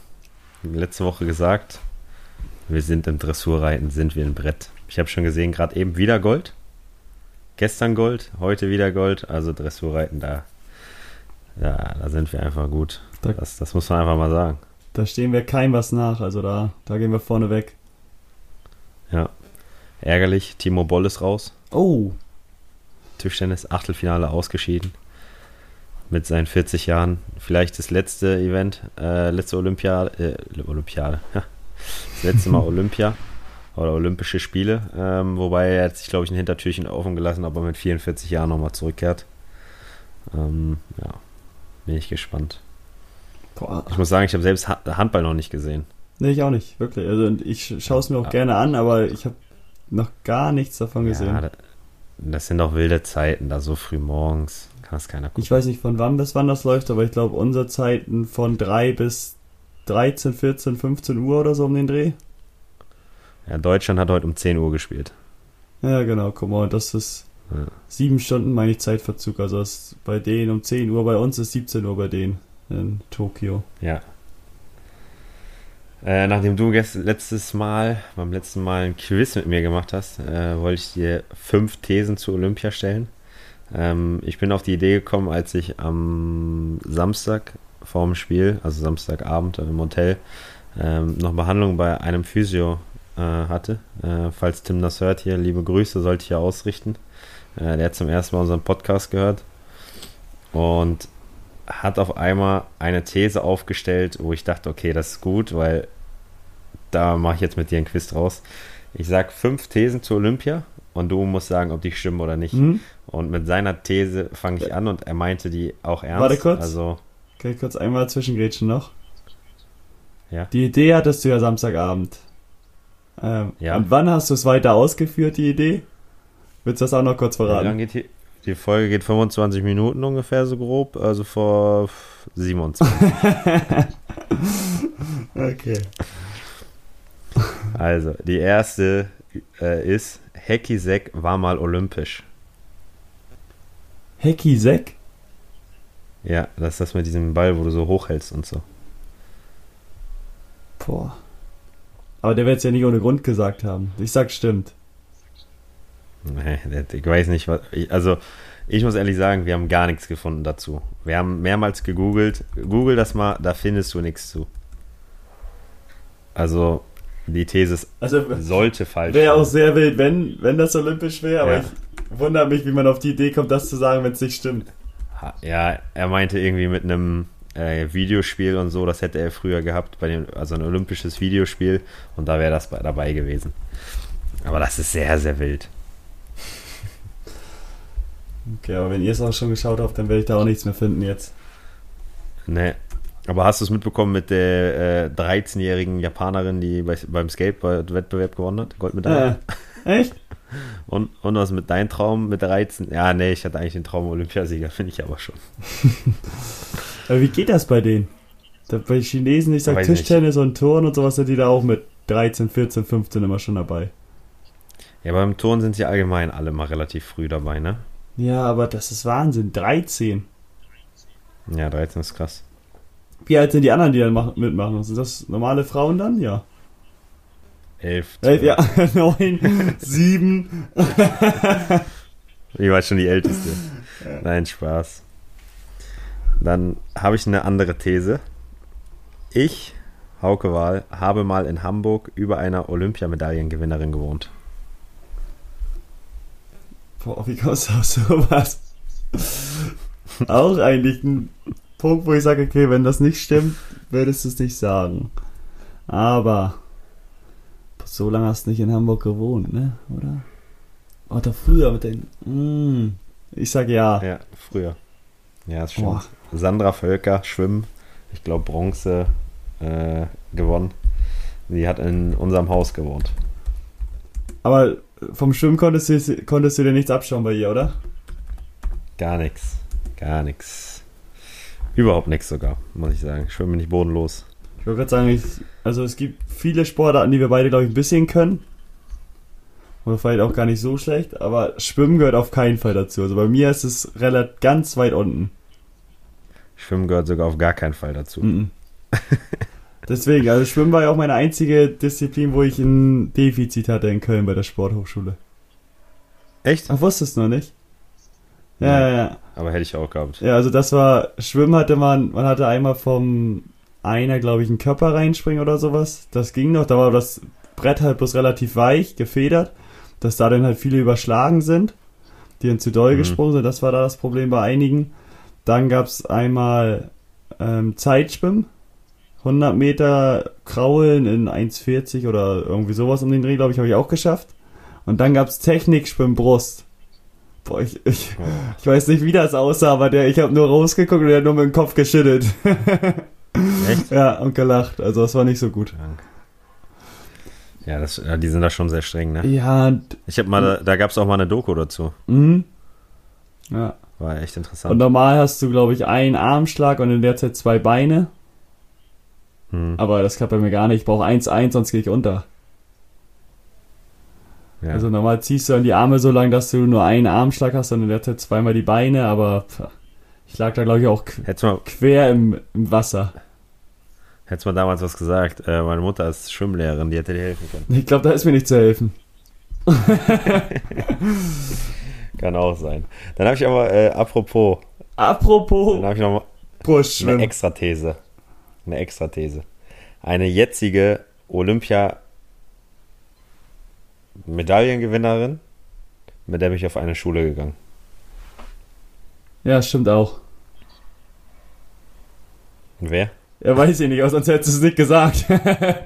letzte Woche gesagt, wir sind im Dressurreiten, sind wir ein Brett. Ich habe schon gesehen, gerade eben wieder Gold. Gestern Gold, heute wieder Gold. Also Dressurreiten, da, ja, da sind wir einfach gut. Das, das muss man einfach mal sagen Da stehen wir kein was nach, also da, da gehen wir vorne weg. Ja. Ärgerlich, Timo Boll ist raus. Oh. Tischtennis, Achtelfinale ausgeschieden. Mit seinen 40 Jahren. Vielleicht das letzte Event, äh, letzte Olympiade, äh, Olympiade. Das letzte Mal Olympia oder Olympische Spiele. Ähm, wobei er sich, glaube ich, ein Hintertürchen offen gelassen, aber mit 44 Jahren nochmal zurückkehrt. Ähm, ja, bin ich gespannt. Boah. Ich muss sagen, ich habe selbst Handball noch nicht gesehen. Nee, ich auch nicht, wirklich. Also ich schaue es mir auch ja. gerne an, aber ich habe noch gar nichts davon gesehen. Ja, das sind doch wilde Zeiten, da so früh morgens. Kann das keiner gucken. Ich weiß nicht, von wann bis wann das läuft, aber ich glaube, unsere Zeiten von 3 bis 13, 14, 15 Uhr oder so um den Dreh. Ja, Deutschland hat heute um 10 Uhr gespielt. Ja, genau, guck mal, das ist ja. sieben Stunden, meine ich, Zeitverzug. Also bei denen um 10 Uhr, bei uns ist 17 Uhr bei denen in Tokio. Ja. Äh, nachdem du letztes Mal, beim letzten Mal ein Quiz mit mir gemacht hast, äh, wollte ich dir fünf Thesen zu Olympia stellen. Ähm, ich bin auf die Idee gekommen, als ich am Samstag vorm Spiel, also Samstagabend im Hotel, ähm, noch Behandlung bei einem Physio äh, hatte. Äh, falls Tim das hört hier, liebe Grüße, sollte ich ja ausrichten. Äh, der hat zum ersten Mal unseren Podcast gehört und hat auf einmal eine These aufgestellt, wo ich dachte, okay, das ist gut, weil da mache ich jetzt mit dir einen Quiz draus. Ich sage fünf Thesen zu Olympia und du musst sagen, ob die stimmen oder nicht. Mhm. Und mit seiner These fange ich an und er meinte die auch ernst. Warte kurz. Also, Kann ich kurz einmal zwischengrätschen noch? Ja. Die Idee hattest du ja Samstagabend. Ähm, ja. Und wann hast du es weiter ausgeführt, die Idee? Willst du das auch noch kurz verraten? Wie lange geht die, Folge geht 25 Minuten ungefähr so grob, also vor 27. okay. Also, die erste äh, ist, Hekisek war mal olympisch. Hekisek? Ja, das ist das mit diesem Ball, wo du so hochhältst und so. Boah. Aber der wird es ja nicht ohne Grund gesagt haben. Ich sag, stimmt. Nee, ich weiß nicht, was. Ich, also, ich muss ehrlich sagen, wir haben gar nichts gefunden dazu. Wir haben mehrmals gegoogelt. Google das mal, da findest du nichts zu. Also, die These also, sollte falsch sein. Wäre auch sehr wild, wenn, wenn das olympisch wäre, aber ja. ich wundere mich, wie man auf die Idee kommt, das zu sagen, wenn es nicht stimmt. Ja, er meinte irgendwie mit einem äh, Videospiel und so, das hätte er früher gehabt, bei dem, also ein olympisches Videospiel und da wäre das bei, dabei gewesen. Aber das ist sehr, sehr wild. Okay, aber wenn ihr es auch schon geschaut habt, dann werde ich da auch nichts mehr finden jetzt. Nee. Aber hast du es mitbekommen mit der äh, 13-jährigen Japanerin, die bei, beim Skateboard-Wettbewerb gewonnen hat? Goldmedaille? Äh, echt? Und, und was mit deinem Traum mit 13? Ja, nee, ich hatte eigentlich den Traum Olympiasieger, finde ich aber schon. aber wie geht das bei denen? Bei Chinesen, ich sag Tischtennis nicht. und Turn und sowas, sind die da auch mit 13, 14, 15 immer schon dabei. Ja, beim Turn sind sie allgemein alle mal relativ früh dabei, ne? Ja, aber das ist Wahnsinn. 13. Ja, 13 ist krass. Wie alt sind die anderen, die dann mitmachen? Sind das normale Frauen dann? Ja. Elf. Elf, ja. Neun, sieben. ich war schon die Älteste. Nein, Spaß. Dann habe ich eine andere These. Ich, Hauke Wahl, habe mal in Hamburg über einer Olympiamedaillengewinnerin gewohnt. Wie du auf sowas? Auch eigentlich ein Punkt, wo ich sage, okay, wenn das nicht stimmt, würdest du es nicht sagen. Aber so lange hast du nicht in Hamburg gewohnt, ne? Oder? Oder früher mit den. Mm, ich sag ja. Ja, früher. Ja, das stimmt. Boah. Sandra Völker, Schwimmen, ich glaube Bronze äh, gewonnen. Sie hat in unserem Haus gewohnt. Aber vom Schwimmen konntest du, konntest du dir nichts abschauen bei ihr, oder? Gar nichts. Gar nichts. Überhaupt nichts sogar, muss ich sagen. Schwimmen bin ich bodenlos. Ich wollte gerade sagen, ich, also es gibt viele Sportarten, die wir beide, glaube ich, ein bisschen können. Oder vielleicht auch gar nicht so schlecht, aber Schwimmen gehört auf keinen Fall dazu. Also bei mir ist es relativ ganz weit unten. Schwimmen gehört sogar auf gar keinen Fall dazu. Mm -mm. Deswegen, also Schwimmen war ja auch meine einzige Disziplin, wo ich ein Defizit hatte in Köln bei der Sporthochschule. Echt? Ach, wusstest du noch nicht? Ja, ja, ja. Aber hätte ich auch gehabt. Ja, also das war, Schwimmen hatte man, man hatte einmal vom einer, glaube ich, einen Körper reinspringen oder sowas. Das ging noch. Da war das Brett halt bloß relativ weich, gefedert, dass da dann halt viele überschlagen sind, die dann zu doll Mhm. gesprungen sind. Das war da das Problem bei einigen. Dann gab es einmal ähm, Zeitschwimmen. 100 Meter Kraulen in 1,40 oder irgendwie sowas um den Dreh, glaube ich, habe ich auch geschafft. Und dann gab es Technikschwimmen Brust. Boah, ich, ich, ich weiß nicht, wie das aussah, aber der, ich habe nur rausgeguckt und der hat nur mit dem Kopf geschüttelt. Echt? ja, und gelacht. Also das war nicht so gut. Ja, das, die sind da schon sehr streng, ne? Ja, und, Ich habe mal, da, da gab es auch mal eine Doku dazu. mhm. ja. War echt Und interessant. normal hast du, glaube ich, einen Armschlag und in der Zeit zwei Beine. Hm, Aber das klappt bei mir gar nicht. Ich brauche 1-1, sonst gehe ich unter. ja. Also normal ziehst du dann die Arme so lang, dass du nur einen Armschlag hast und in der Zeit zweimal die Beine, aber ich lag da, glaube ich, auch mal, quer im, im Wasser. hättest mal damals was gesagt. Äh, meine Mutter ist Schwimmlehrerin, die hätte dir helfen können. Ich glaube, da ist mir nicht zu helfen. Kann auch sein. Dann habe ich aber, äh, apropos, dann Apropos habe ich noch mal eine Brustschwimmen. Extrathese. Eine Extrathese. Eine jetzige Olympia Medaillengewinnerin, mit der bin ich auf eine Schule gegangen. Ja, stimmt auch. Und wer? Ja, weiß ich nicht, aber sonst hättest du es nicht gesagt.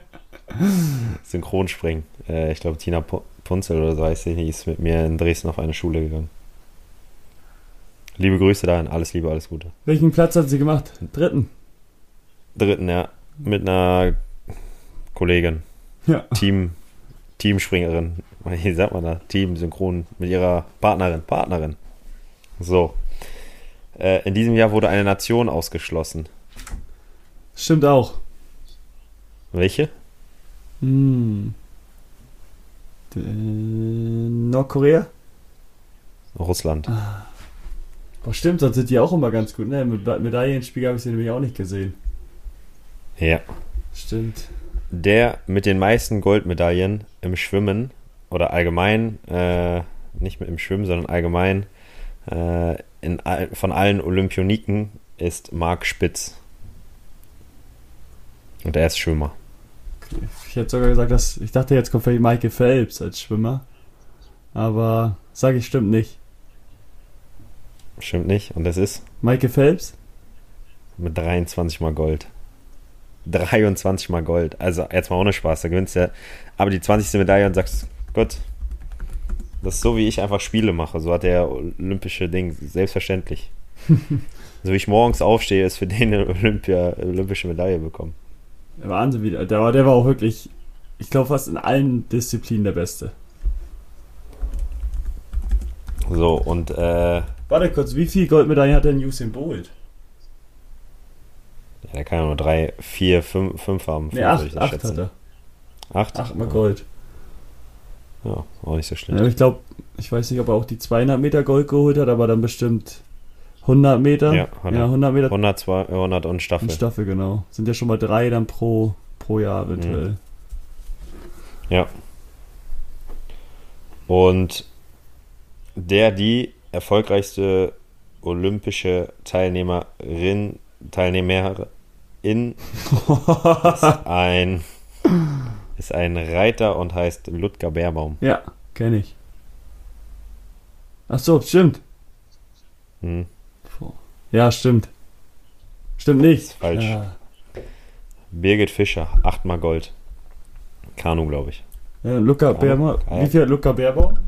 Synchronspringen. Äh, ich glaube, Tina Pu- Punzel oder so heißt sie, die ist mit mir in Dresden auf eine Schule gegangen. Liebe Grüße dahin, alles Liebe, alles Gute. Welchen Platz hat sie gemacht? Dritten. Dritten, ja, mit einer Kollegin. Ja. Team, Teamspringerin. Wie sagt man da? Team, synchron mit ihrer Partnerin. Partnerin. So. Äh, in diesem Jahr wurde eine Nation ausgeschlossen. Stimmt auch. Welche? Hm. D- Nordkorea? Russland. Boah, stimmt, sonst sind die auch immer ganz gut. Ne, mit Medaillenspiel habe ich sie nämlich auch nicht gesehen. Ja. Stimmt. Der mit den meisten Goldmedaillen im Schwimmen oder allgemein, äh, nicht mit im Schwimmen, sondern allgemein äh, in, von allen Olympioniken ist Marc Spitz. Und er ist Schwimmer. Ich hätte sogar gesagt, dass ich dachte, jetzt kommt vielleicht Michael Phelps als Schwimmer. Aber sage ich, stimmt nicht. Stimmt nicht. Und das ist Michael Phelps? mit 23 mal Gold. 23 mal Gold. Also jetzt mal ohne Spaß, da gewinnst du ja aber die 20. Medaille und sagst, Gott, das ist so, wie ich einfach Spiele mache. So hat der olympische Ding, selbstverständlich. so wie ich morgens aufstehe, ist für den eine Olympia, olympische Medaille bekommen. Wahnsinn, wie der, der, war, der war auch wirklich, ich glaube, fast in allen Disziplinen der Beste. So, und äh, Warte kurz, wie viel Goldmedaillen hat denn Usain Bolt? Ja, der kann ja nur drei, vier, fünf, fünf haben. Fünf würde acht, acht schätzen. hat er. Acht? Achtmal Gold. Ja, auch nicht so Ja, schlecht. ich glaube, ich weiß nicht, ob er auch die 200 Meter Gold geholt hat, aber dann bestimmt 100 Meter. Ja, 100. ja 100 Meter 100, 200 100 und Staffel. und Staffel, genau. Sind ja schon mal drei dann pro, pro Jahr eventuell. Ja. Und der, die erfolgreichste olympische Teilnehmerin, Teilnehmerin ist ein, ist ein Reiter und heißt Ludger Beerbaum. Ja, kenne ich. Ach so, stimmt. Hm, Ja, stimmt. Stimmt nicht. Falsch. Ja. Birgit Fischer, achtmal Gold. Kanu, glaube ich. Ja, Luca. Ahnung. Wie viel hat Luca Beerbaum?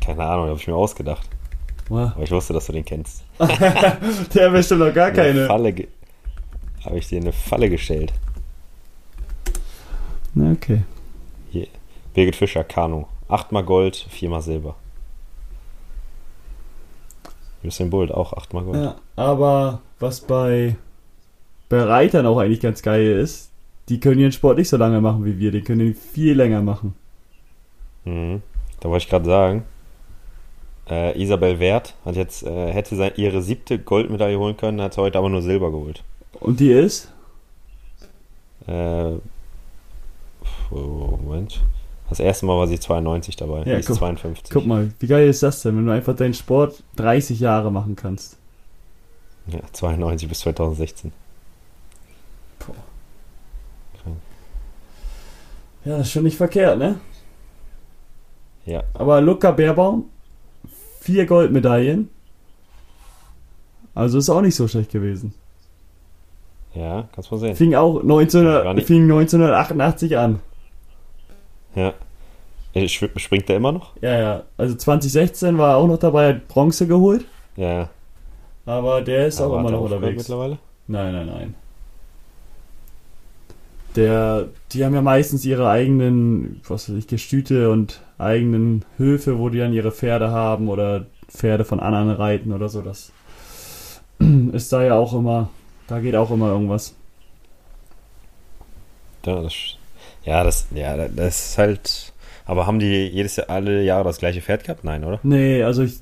Keine Ahnung, habe ich mir ausgedacht. Wow. Aber ich wusste, dass du den kennst. Der hat bestimmt noch gar Eine keine. Falle habe ich dir eine Falle gestellt. Na, okay. Birgit Fischer, Kanu. Achtmal Gold, viermal Silber. Usain Bolt auch achtmal Gold. Ja, aber was bei, bei Reitern auch eigentlich ganz geil ist, die können ihren Sport nicht so lange machen wie wir, die können ihn viel länger machen. Mhm. Da wollte ich gerade sagen, äh, Isabel Wert hat jetzt, äh, hätte sein, ihre siebte Goldmedaille holen können, hat heute aber nur Silber geholt. Und die ist? Äh, oh, Moment. Das erste Mal war sie 92 dabei. Ja, guck, 52. Guck mal, wie geil ist das denn, wenn du einfach deinen Sport 30 Jahre machen kannst? Ja, 92 bis 2016. Boah. Okay. Ja, das ist schon nicht verkehrt, ne? Ja. Aber Luca Bärbaum vier Goldmedaillen. Also ist auch nicht so schlecht gewesen. Ja, kannst mal sehen. Fing auch War 1900, nicht- fing 1988 an. Ja. Äh, Springt der immer noch? Ja, ja. Also 2016 war er auch noch dabei, hat Bronze geholt. Ja. Aber der ist auch Aber hat immer er noch unterwegs. mittlerweile? Nein, nein, nein. Der, die haben ja meistens ihre eigenen, was weiß ich, Gestüte und eigenen Höfe, wo die dann ihre Pferde haben oder Pferde von anderen reiten oder so. Das ist da ja auch immer, da geht auch immer irgendwas. Ja, das, ja, das, ja, das ist halt. Aber haben die jedes Jahr alle Jahre das gleiche Pferd gehabt? Nein, oder? Nee, also ich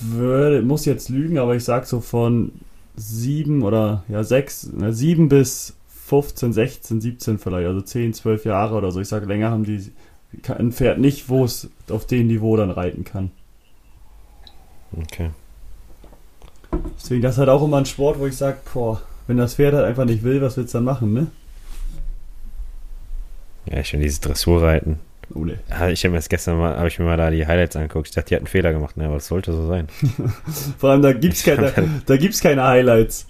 würde, muss jetzt lügen, aber ich sag so von sieben oder ja sechs, sieben bis 15, 16, 17 vielleicht, also 10, 12 Jahre oder so. Ich sage, länger haben die ein Pferd nicht, wo es auf dem Niveau dann reiten kann. Okay. Deswegen, das ist halt auch immer ein Sport, wo ich sage, boah, wenn das Pferd halt einfach nicht will, was willst du dann machen, ne? Ja, ich finde dieses Dressurreiten. Oh ne. Ich habe mir das gestern mal, habe ich mir mal da die Highlights angeguckt. Ich dachte, die hatten einen Fehler gemacht, ne, aber das sollte so sein. Vor allem, da gibt's keine, da gibt's keine Highlights.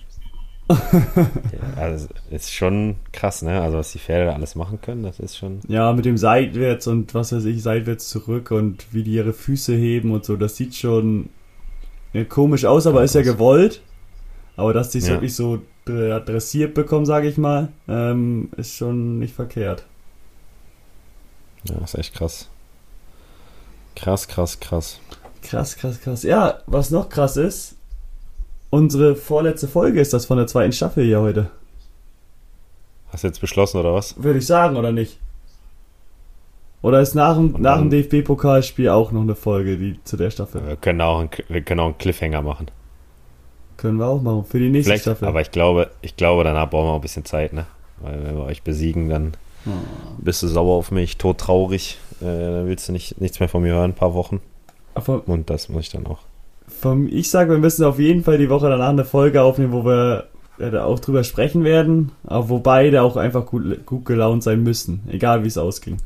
Also, ist schon krass, ne? Also, was die Pferde da alles machen können, das ist schon. Ja, mit dem seitwärts und was weiß ich, seitwärts zurück und wie die ihre Füße heben und so, das sieht schon ja, komisch aus, aber Ja, ist ja gewollt. Aber dass die es Ja. wirklich so dr- dressiert bekommen, sage ich mal, ähm, ist schon nicht verkehrt. Ja, ist echt krass. Krass, krass, krass. Krass, krass, krass. Ja, was noch krass ist, unsere vorletzte Folge ist das von der zweiten Staffel hier heute. Hast du jetzt beschlossen, oder was? Würde ich sagen, oder nicht? Oder ist nach dem, nach dem DFB-Pokalspiel auch noch eine Folge, die zu der Staffel? Wir können auch einen, wir können auch einen Cliffhanger machen. Können wir auch machen, für die nächste Vielleicht, Staffel. aber ich glaube, ich glaube, danach brauchen wir auch ein bisschen Zeit, ne? Weil wenn wir euch besiegen, dann Hm. bist du sauer auf mich, todtraurig. Äh, dann willst du nicht, nichts mehr von mir hören, ein paar Wochen. Aber Und das muss ich dann auch. Vom, ich sage, wir müssen auf jeden Fall die Woche danach eine Folge aufnehmen, wo wir äh, da auch drüber sprechen werden, aber wo beide auch einfach gut, gut gelaunt sein müssen, egal wie es ausging.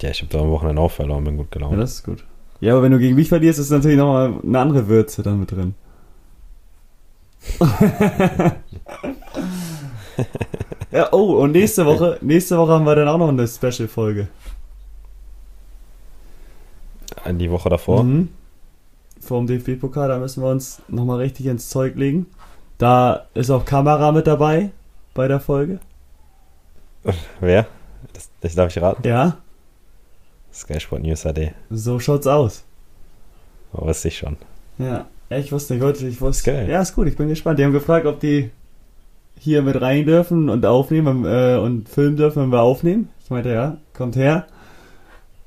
Ja, ich habe da am Wochenende auch verloren, bin gut Ja, gelaunt. das ist gut. Ja, aber wenn du gegen mich verlierst, ist natürlich nochmal eine andere Würze dann mit drin. ja, oh, und nächste Woche, nächste Woche haben wir dann auch noch eine Special-Folge. An die Woche davor. Mhm. Vor dem DFB-Pokal, da müssen wir uns nochmal richtig ins Zeug legen. Da ist auch Kamera mit dabei bei der Folge. Wer? Das, das darf ich raten. Ja, Sky Sport News HD. so schaut's aus. Aber wusste ich schon. Ja, ich wusste nicht, heute, ich wusste. Ist geil. Ja, ist gut, ich bin gespannt. Die haben gefragt, ob die hier mit rein dürfen und aufnehmen äh, und filmen dürfen, wenn wir aufnehmen. Ich meinte, ja, kommt her.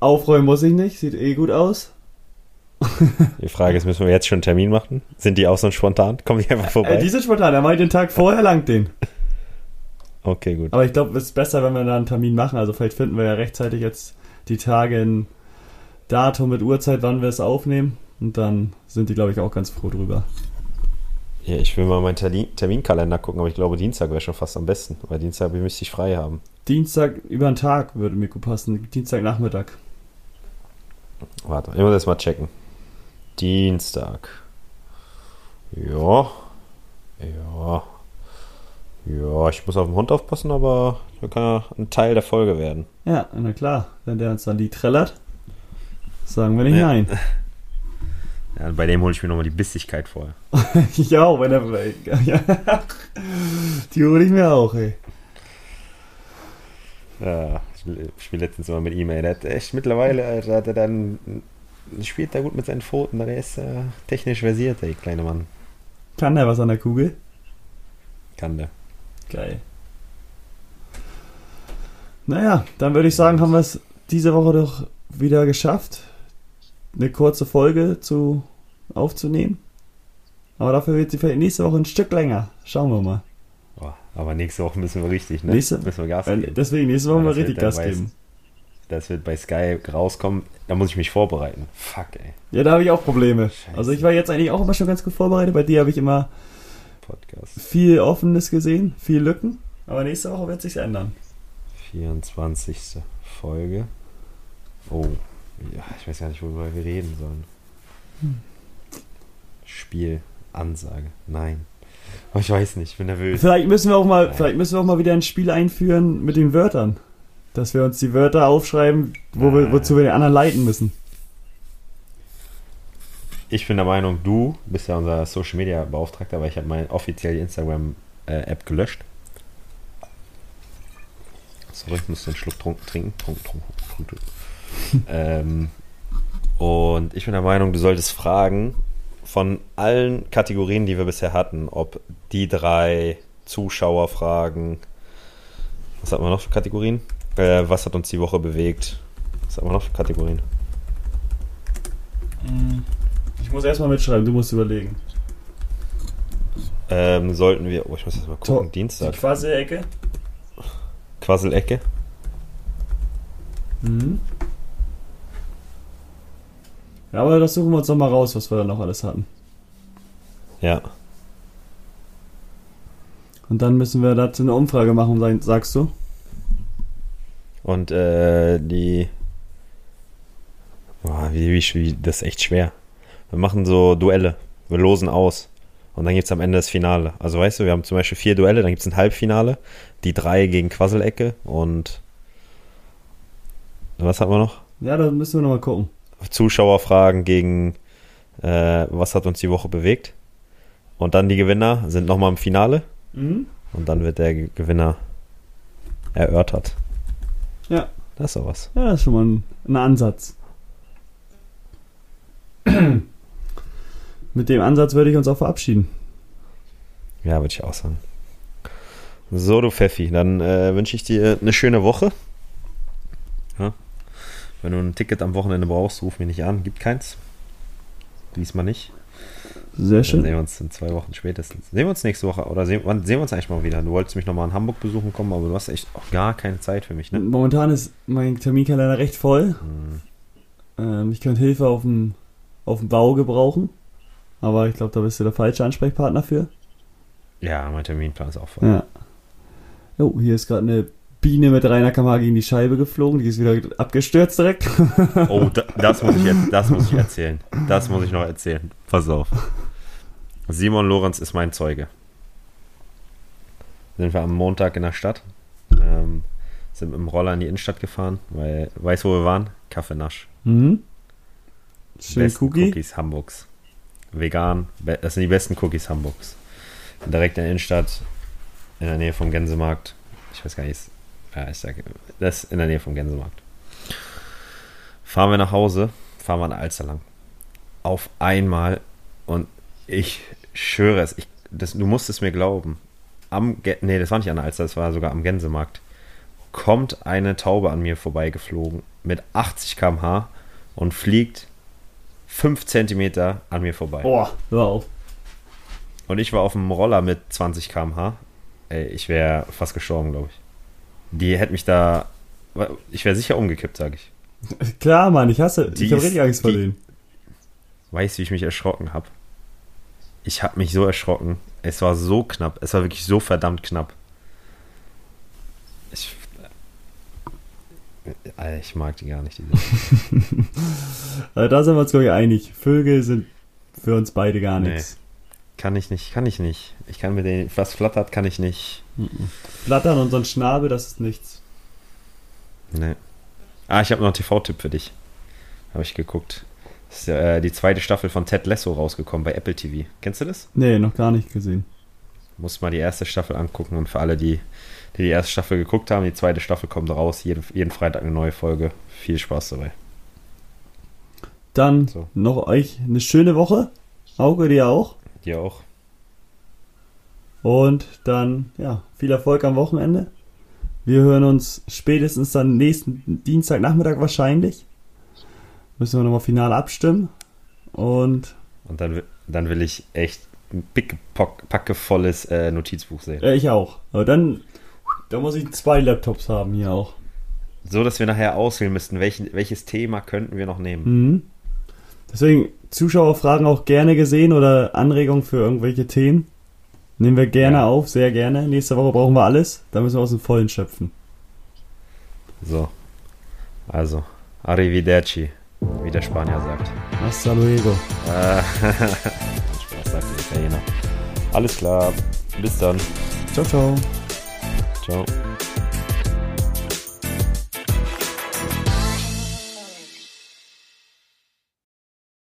Aufräumen muss ich nicht, sieht eh gut aus. Die Frage ist, müssen wir jetzt schon einen Termin machen? Sind die auch so spontan? Kommen die einfach vorbei? Äh, die sind spontan, er meinte den Tag vorher langt den. okay, gut. Aber ich glaube, es ist besser, wenn wir da einen Termin machen. Also vielleicht finden wir ja rechtzeitig jetzt die Tage ein Datum mit Uhrzeit, wann wir es aufnehmen. Und dann sind die, glaube ich, auch ganz froh drüber. Ja, ich will mal meinen Termin Terminkalender gucken, aber ich glaube, Dienstag wäre schon fast am besten, weil Dienstag müsste ich frei haben. Dienstag über den Tag würde mir gut passen. Dienstagnachmittag. Warte, ich muss das mal checken. Dienstag. Ja. Ja. Ja, ich muss auf den Hund aufpassen, aber das kann ja ein Teil der Folge werden. Ja, na klar. Wenn der uns dann die trällert, sagen wir nicht Ja. nein. Ja, bei dem hole ich mir nochmal die Bissigkeit vorher. ich auch, wenn er. Ja. Die hole ich mir auch, ey. Ja, ich spiele letztens mal mit ihm, ey. Der hat echt mittlerweile, Alter, hat er dann. Spielt da gut mit seinen Pfoten, der ist äh, technisch versiert, ey, kleine Mann. Kann der was an der Kugel? Kann der. Geil. Naja, dann würde ich sagen, haben wir es diese Woche doch wieder geschafft, eine kurze Folge zu aufzunehmen. Aber dafür wird sie vielleicht nächste Woche ein Stück länger. Schauen wir mal. Aber nächste Woche müssen wir richtig, ne? Nächste- müssen wir Gas geben. Deswegen, nächste Woche Ja, das wird richtig Gas geben. Das wird bei Sky rauskommen. Da muss ich mich vorbereiten. Fuck, ey. Ja, da habe ich auch Probleme. Scheiße. Also ich war jetzt eigentlich auch immer schon ganz gut vorbereitet. Bei dir habe ich immer Podcast. viel Offenes gesehen, viel Lücken. Aber nächste Woche wird sich ändern. 24. Folge. Oh, ja, ich weiß gar nicht, worüber wir reden sollen. Hm. Spiel, Ansage, nein. Oh, ich weiß nicht, ich bin nervös. Vielleicht müssen wir auch mal, vielleicht müssen wir auch mal wieder ein Spiel einführen mit den Wörtern. Dass wir uns die Wörter aufschreiben, wo wir, wozu wir den anderen leiten müssen. Ich bin der Meinung, du bist ja unser Social Media Beauftragter, weil ich habe meine offizielle Instagram-App gelöscht. Sorry, ich muss einen Schluck trunk, trinken. Trunk, trunk, trunk, ähm, und ich bin der Meinung, du solltest fragen, von allen Kategorien, die wir bisher hatten, ob die drei Zuschauerfragen, was hatten wir noch für Kategorien? Äh, was hat uns die Woche bewegt? Was haben wir noch für Kategorien? Ich muss erstmal mitschreiben, du musst überlegen. Ähm, sollten wir, oh, ich muss jetzt mal gucken, to Dienstag. Die Quasselecke? Quasselecke? Mhm. Ja, aber das suchen wir uns doch mal raus, was wir da noch alles hatten. Ja. Und dann müssen wir dazu eine Umfrage machen, sagst du? Und äh, die. Boah, wie, wie, wie, das ist echt schwer. Wir machen so Duelle. Wir losen aus. Und dann gibt es am Ende das Finale. Also weißt du, wir haben zum Beispiel vier Duelle, dann gibt es ein Halbfinale. Die drei gegen Quasselecke und. Was haben wir noch? Ja, da müssen wir nochmal gucken. Zuschauerfragen gegen äh, was hat uns die Woche bewegt. Und dann die Gewinner sind nochmal im Finale. Mhm. Und dann wird der Gewinner erörtert. Ja. Das ist doch was. Ja, das ist schon mal ein, ein Ansatz. Mit dem Ansatz würde ich uns auch verabschieden. Ja, würde ich auch sagen. So, du Pfeffi, dann äh, wünsche ich dir eine schöne Woche. Wenn du ein Ticket am Wochenende brauchst, ruf mich nicht an. Gibt keins. Diesmal nicht. Sehr schön. Dann sehen wir uns in zwei Wochen spätestens. Sehen wir uns nächste Woche oder sehen, wann sehen wir uns eigentlich mal wieder? Du wolltest mich nochmal in Hamburg besuchen kommen, aber du hast echt auch gar keine Zeit für mich, ne? Momentan ist mein Terminkalender recht voll. Hm. Ähm, ich könnte Hilfe auf dem, auf dem Bau gebrauchen, aber ich glaube, da bist du der falsche Ansprechpartner für. Ja, mein Terminplan ist auch voll. Ja. Jo, hier ist gerade eine Biene mit Rainer km gegen die Scheibe geflogen, die ist wieder abgestürzt direkt. Oh, da, das, muss ich, das muss ich erzählen. Das muss ich noch erzählen. Pass auf. Simon Lorenz ist mein Zeuge. Sind wir am Montag in der Stadt. Ähm, sind mit dem Roller in die Innenstadt gefahren, weil, weißt du, wo wir waren? Kaffeenasch. Mhm. Schön besten Cookie. Cookies Hamburgs. Vegan. Das sind die besten Cookies Hamburgs. Direkt in der Innenstadt, in der Nähe vom Gänsemarkt. Ich weiß gar nicht, ja, ich sage, das ist in der Nähe vom Gänsemarkt. Fahren wir nach Hause, fahren wir an Alster lang. Auf einmal und ich schwöre es, ich, das, du musst es mir glauben. Am, nee, das war nicht an der Alster, das war sogar am Gänsemarkt. Kommt eine Taube an mir vorbeigeflogen mit 80 km/h und fliegt 5 cm an mir vorbei. Boah, hör auf. Und ich war auf dem Roller mit 20 km/h. Ey, ich wäre fast gestorben, glaube ich. Die hätte mich da. Ich wäre sicher umgekippt, sage ich. Klar, Mann, ich hasse. Die ich habe richtig Angst vor denen. Weißt du, wie ich mich erschrocken habe? Ich habe mich so erschrocken. Es war so knapp. Es war wirklich so verdammt knapp. Ich, ich mag die gar nicht. also da sind wir uns, glaube ich, einig. Vögel sind für uns beide gar nichts. Nee, kann ich nicht, kann ich nicht. Ich kann mit denen, was flattert, kann ich nicht. Flattern und so ein Schnabel, das ist nichts. Nee. Ah, ich habe noch einen TV-Tipp für dich. Habe ich geguckt. Ist ja, äh, die zweite Staffel von Ted Lasso rausgekommen bei Apple TV. Kennst du das? Nee, noch gar nicht gesehen. Muss mal die erste Staffel angucken und für alle, die die, die erste Staffel geguckt haben, die zweite Staffel kommt raus. Jeden, jeden Freitag eine neue Folge. Viel Spaß dabei. Dann so. noch euch eine schöne Woche. Auge dir auch. Dir auch. Und dann, ja, viel Erfolg am Wochenende. Wir hören uns spätestens dann nächsten Dienstagnachmittag wahrscheinlich. Müssen wir nochmal final abstimmen. Und. Und dann, dann will ich echt ein pickepackevolles äh, Notizbuch sehen. Ja, ich auch. Aber dann, da muss ich zwei Laptops haben hier auch. So, dass wir nachher auswählen müssten, welchen, welches Thema könnten wir noch nehmen. Mhm. Deswegen Zuschauerfragen auch gerne gesehen oder Anregungen für irgendwelche Themen. Nehmen wir gerne ja. auf, sehr gerne. Nächste Woche brauchen wir alles. Da müssen wir aus dem Vollen schöpfen. So. Also, arrivederci, wie der Spanier sagt. Hasta luego. Äh, Spaß, sagt der Italiener. Alles klar, bis dann. Ciao, ciao. Ciao.